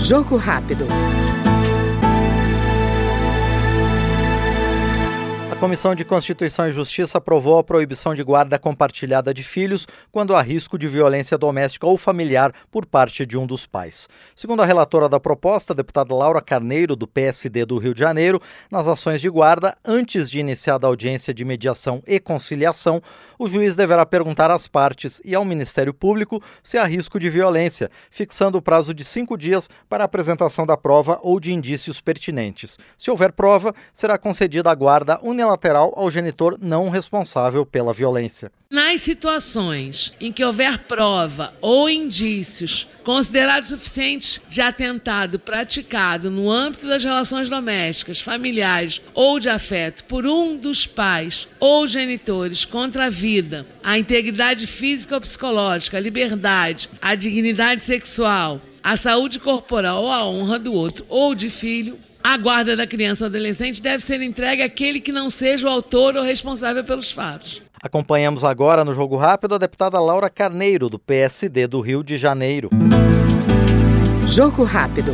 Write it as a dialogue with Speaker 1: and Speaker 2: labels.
Speaker 1: Jogo rápido.
Speaker 2: Comissão de Constituição e Justiça aprovou a proibição de guarda compartilhada de filhos quando há risco de violência doméstica ou familiar por parte de um dos pais. Segundo a relatora da proposta, a deputada Laura Carneiro, do PSD do Rio de Janeiro, nas ações de guarda, antes de iniciar a audiência de mediação e conciliação, o juiz deverá perguntar às partes e ao Ministério Público se há risco de violência, fixando o prazo de cinco dias para a apresentação da prova ou de indícios pertinentes. Se houver prova, será concedida a guarda unilateral ao genitor não responsável pela violência.
Speaker 3: Nas situações em que houver prova ou indícios considerados suficientes de atentado praticado no âmbito das relações domésticas, familiares ou de afeto por um dos pais ou genitores contra a vida, a integridade física ou psicológica, a liberdade, a dignidade sexual, a saúde corporal ou a honra do outro ou de filho, a guarda da criança ou adolescente deve ser entregue àquele que não seja o autor ou responsável pelos fatos.
Speaker 2: Acompanhamos agora no Jogo Rápido a deputada Laura Carneiro, do PSD do Rio de Janeiro.
Speaker 1: Jogo Rápido.